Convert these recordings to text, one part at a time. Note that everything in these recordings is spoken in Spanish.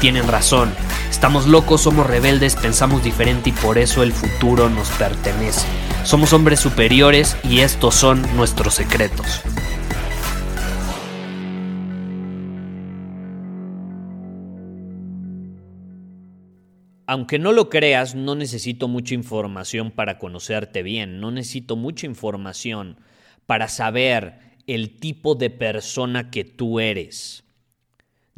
tienen razón. Estamos locos, somos rebeldes, pensamos diferente y por eso el futuro nos pertenece. Somos hombres superiores y estos son nuestros secretos. Aunque no lo creas, no necesito mucha información para conocerte bien, no necesito mucha información para saber el tipo de persona que tú eres.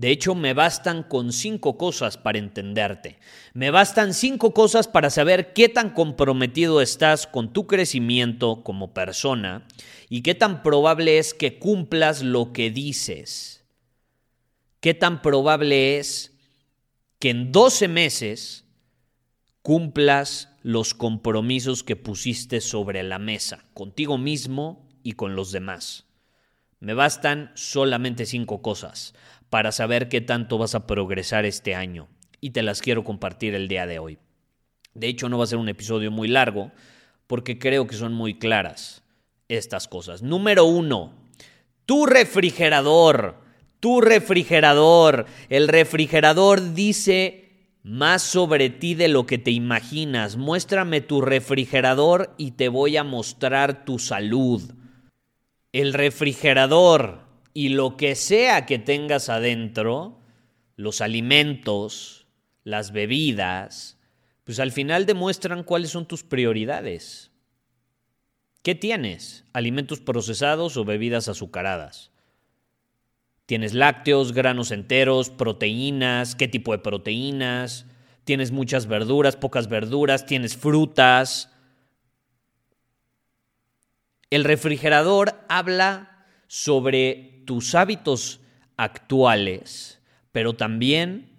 De hecho, me bastan con cinco cosas para entenderte. Me bastan cinco cosas para saber qué tan comprometido estás con tu crecimiento como persona y qué tan probable es que cumplas lo que dices. Qué tan probable es que en 12 meses cumplas los compromisos que pusiste sobre la mesa, contigo mismo y con los demás. Me bastan solamente cinco cosas para saber qué tanto vas a progresar este año y te las quiero compartir el día de hoy. De hecho, no va a ser un episodio muy largo porque creo que son muy claras estas cosas. Número uno, tu refrigerador. Tu refrigerador. El refrigerador dice más sobre ti de lo que te imaginas. Muéstrame tu refrigerador y te voy a mostrar tu salud. El refrigerador y lo que sea que tengas adentro, los alimentos, las bebidas, pues al final demuestran cuáles son tus prioridades. ¿Qué tienes? ¿Alimentos procesados o bebidas azucaradas? Tienes lácteos, granos enteros, proteínas, qué tipo de proteínas, tienes muchas verduras, pocas verduras, tienes frutas. El refrigerador habla sobre tus hábitos actuales, pero también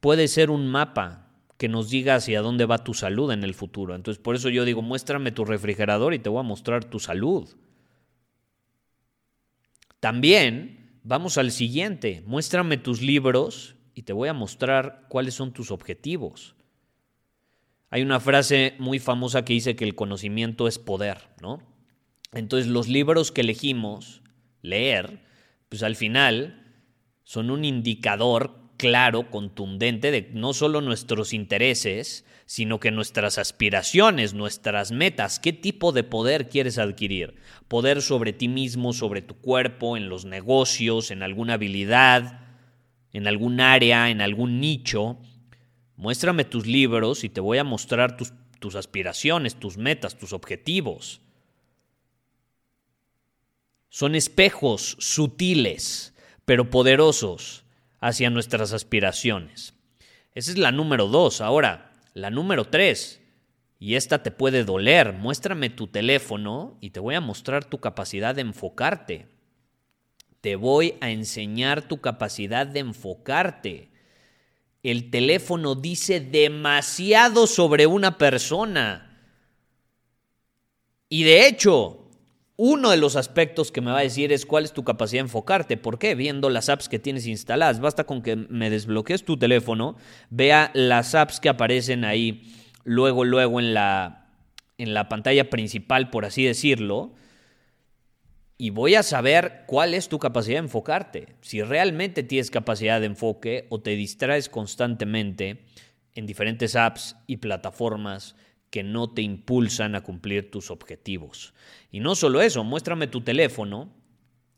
puede ser un mapa que nos diga hacia dónde va tu salud en el futuro. Entonces, por eso yo digo, muéstrame tu refrigerador y te voy a mostrar tu salud. También Vamos al siguiente. Muéstrame tus libros y te voy a mostrar cuáles son tus objetivos. Hay una frase muy famosa que dice que el conocimiento es poder, ¿no? Entonces los libros que elegimos leer, pues al final son un indicador claro, contundente de no solo nuestros intereses, sino que nuestras aspiraciones, nuestras metas, qué tipo de poder quieres adquirir. Poder sobre ti mismo, sobre tu cuerpo, en los negocios, en alguna habilidad, en algún área, en algún nicho. Muéstrame tus libros y te voy a mostrar tus, tus aspiraciones, tus metas, tus objetivos. Son espejos sutiles, pero poderosos hacia nuestras aspiraciones. Esa es la número dos. Ahora, la número tres, y esta te puede doler, muéstrame tu teléfono y te voy a mostrar tu capacidad de enfocarte. Te voy a enseñar tu capacidad de enfocarte. El teléfono dice demasiado sobre una persona. Y de hecho, uno de los aspectos que me va a decir es cuál es tu capacidad de enfocarte. ¿Por qué? Viendo las apps que tienes instaladas. Basta con que me desbloquees tu teléfono, vea las apps que aparecen ahí luego, luego en la, en la pantalla principal, por así decirlo. Y voy a saber cuál es tu capacidad de enfocarte. Si realmente tienes capacidad de enfoque o te distraes constantemente en diferentes apps y plataformas que no te impulsan a cumplir tus objetivos. Y no solo eso, muéstrame tu teléfono,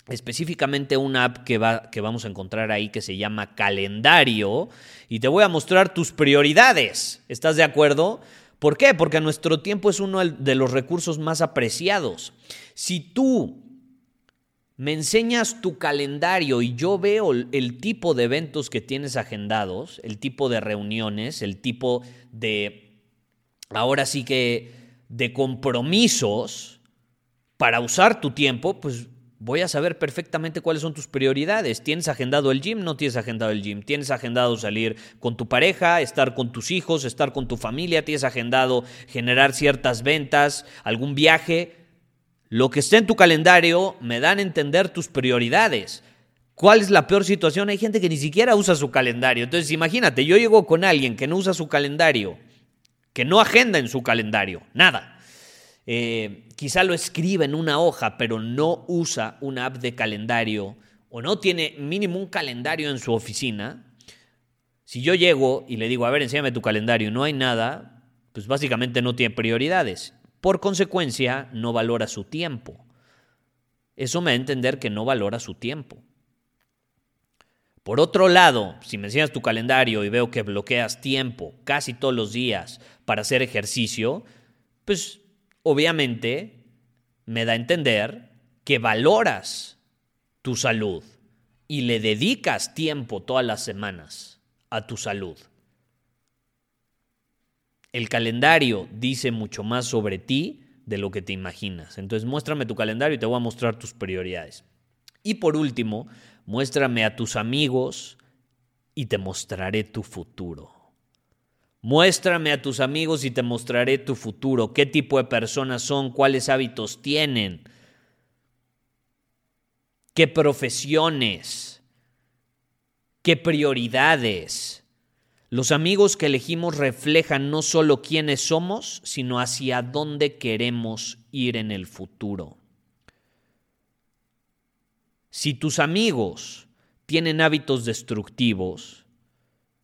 específicamente una app que, va, que vamos a encontrar ahí que se llama calendario y te voy a mostrar tus prioridades. ¿Estás de acuerdo? ¿Por qué? Porque nuestro tiempo es uno de los recursos más apreciados. Si tú me enseñas tu calendario y yo veo el tipo de eventos que tienes agendados, el tipo de reuniones, el tipo de ahora sí que de compromisos para usar tu tiempo, pues voy a saber perfectamente cuáles son tus prioridades. ¿Tienes agendado el gym? No tienes agendado el gym. ¿Tienes agendado salir con tu pareja, estar con tus hijos, estar con tu familia? ¿Tienes agendado generar ciertas ventas, algún viaje? Lo que esté en tu calendario me dan a entender tus prioridades. ¿Cuál es la peor situación? Hay gente que ni siquiera usa su calendario. Entonces, imagínate, yo llego con alguien que no usa su calendario, que no agenda en su calendario, nada eh, quizá lo escribe en una hoja, pero no usa una app de calendario o no tiene mínimo un calendario en su oficina, si yo llego y le digo, a ver, enséñame tu calendario y no hay nada, pues básicamente no tiene prioridades. Por consecuencia, no valora su tiempo. Eso me da a entender que no valora su tiempo. Por otro lado, si me enseñas tu calendario y veo que bloqueas tiempo casi todos los días para hacer ejercicio, pues obviamente me da a entender que valoras tu salud y le dedicas tiempo todas las semanas a tu salud. El calendario dice mucho más sobre ti de lo que te imaginas. Entonces muéstrame tu calendario y te voy a mostrar tus prioridades. Y por último, muéstrame a tus amigos y te mostraré tu futuro. Muéstrame a tus amigos y te mostraré tu futuro, qué tipo de personas son, cuáles hábitos tienen, qué profesiones, qué prioridades. Los amigos que elegimos reflejan no solo quiénes somos, sino hacia dónde queremos ir en el futuro. Si tus amigos tienen hábitos destructivos,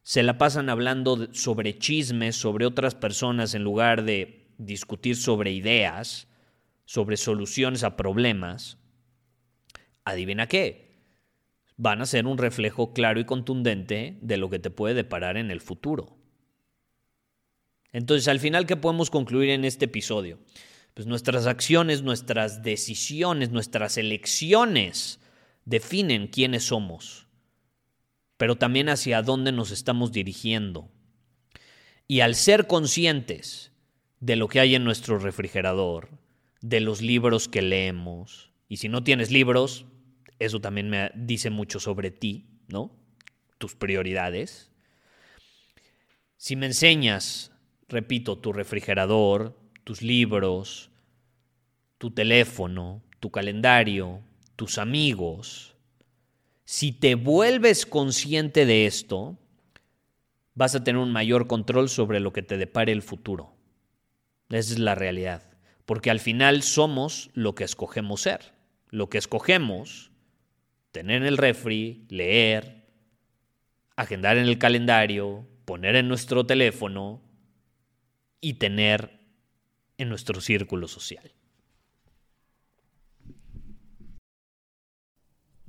se la pasan hablando sobre chismes, sobre otras personas, en lugar de discutir sobre ideas, sobre soluciones a problemas, adivina qué, van a ser un reflejo claro y contundente de lo que te puede deparar en el futuro. Entonces, al final, ¿qué podemos concluir en este episodio? Pues nuestras acciones, nuestras decisiones, nuestras elecciones definen quiénes somos pero también hacia dónde nos estamos dirigiendo. Y al ser conscientes de lo que hay en nuestro refrigerador, de los libros que leemos, y si no tienes libros, eso también me dice mucho sobre ti, ¿no? Tus prioridades. Si me enseñas, repito, tu refrigerador, tus libros, tu teléfono, tu calendario, tus amigos, si te vuelves consciente de esto, vas a tener un mayor control sobre lo que te depare el futuro. Esa es la realidad. Porque al final somos lo que escogemos ser. Lo que escogemos, tener en el refri, leer, agendar en el calendario, poner en nuestro teléfono y tener en nuestro círculo social.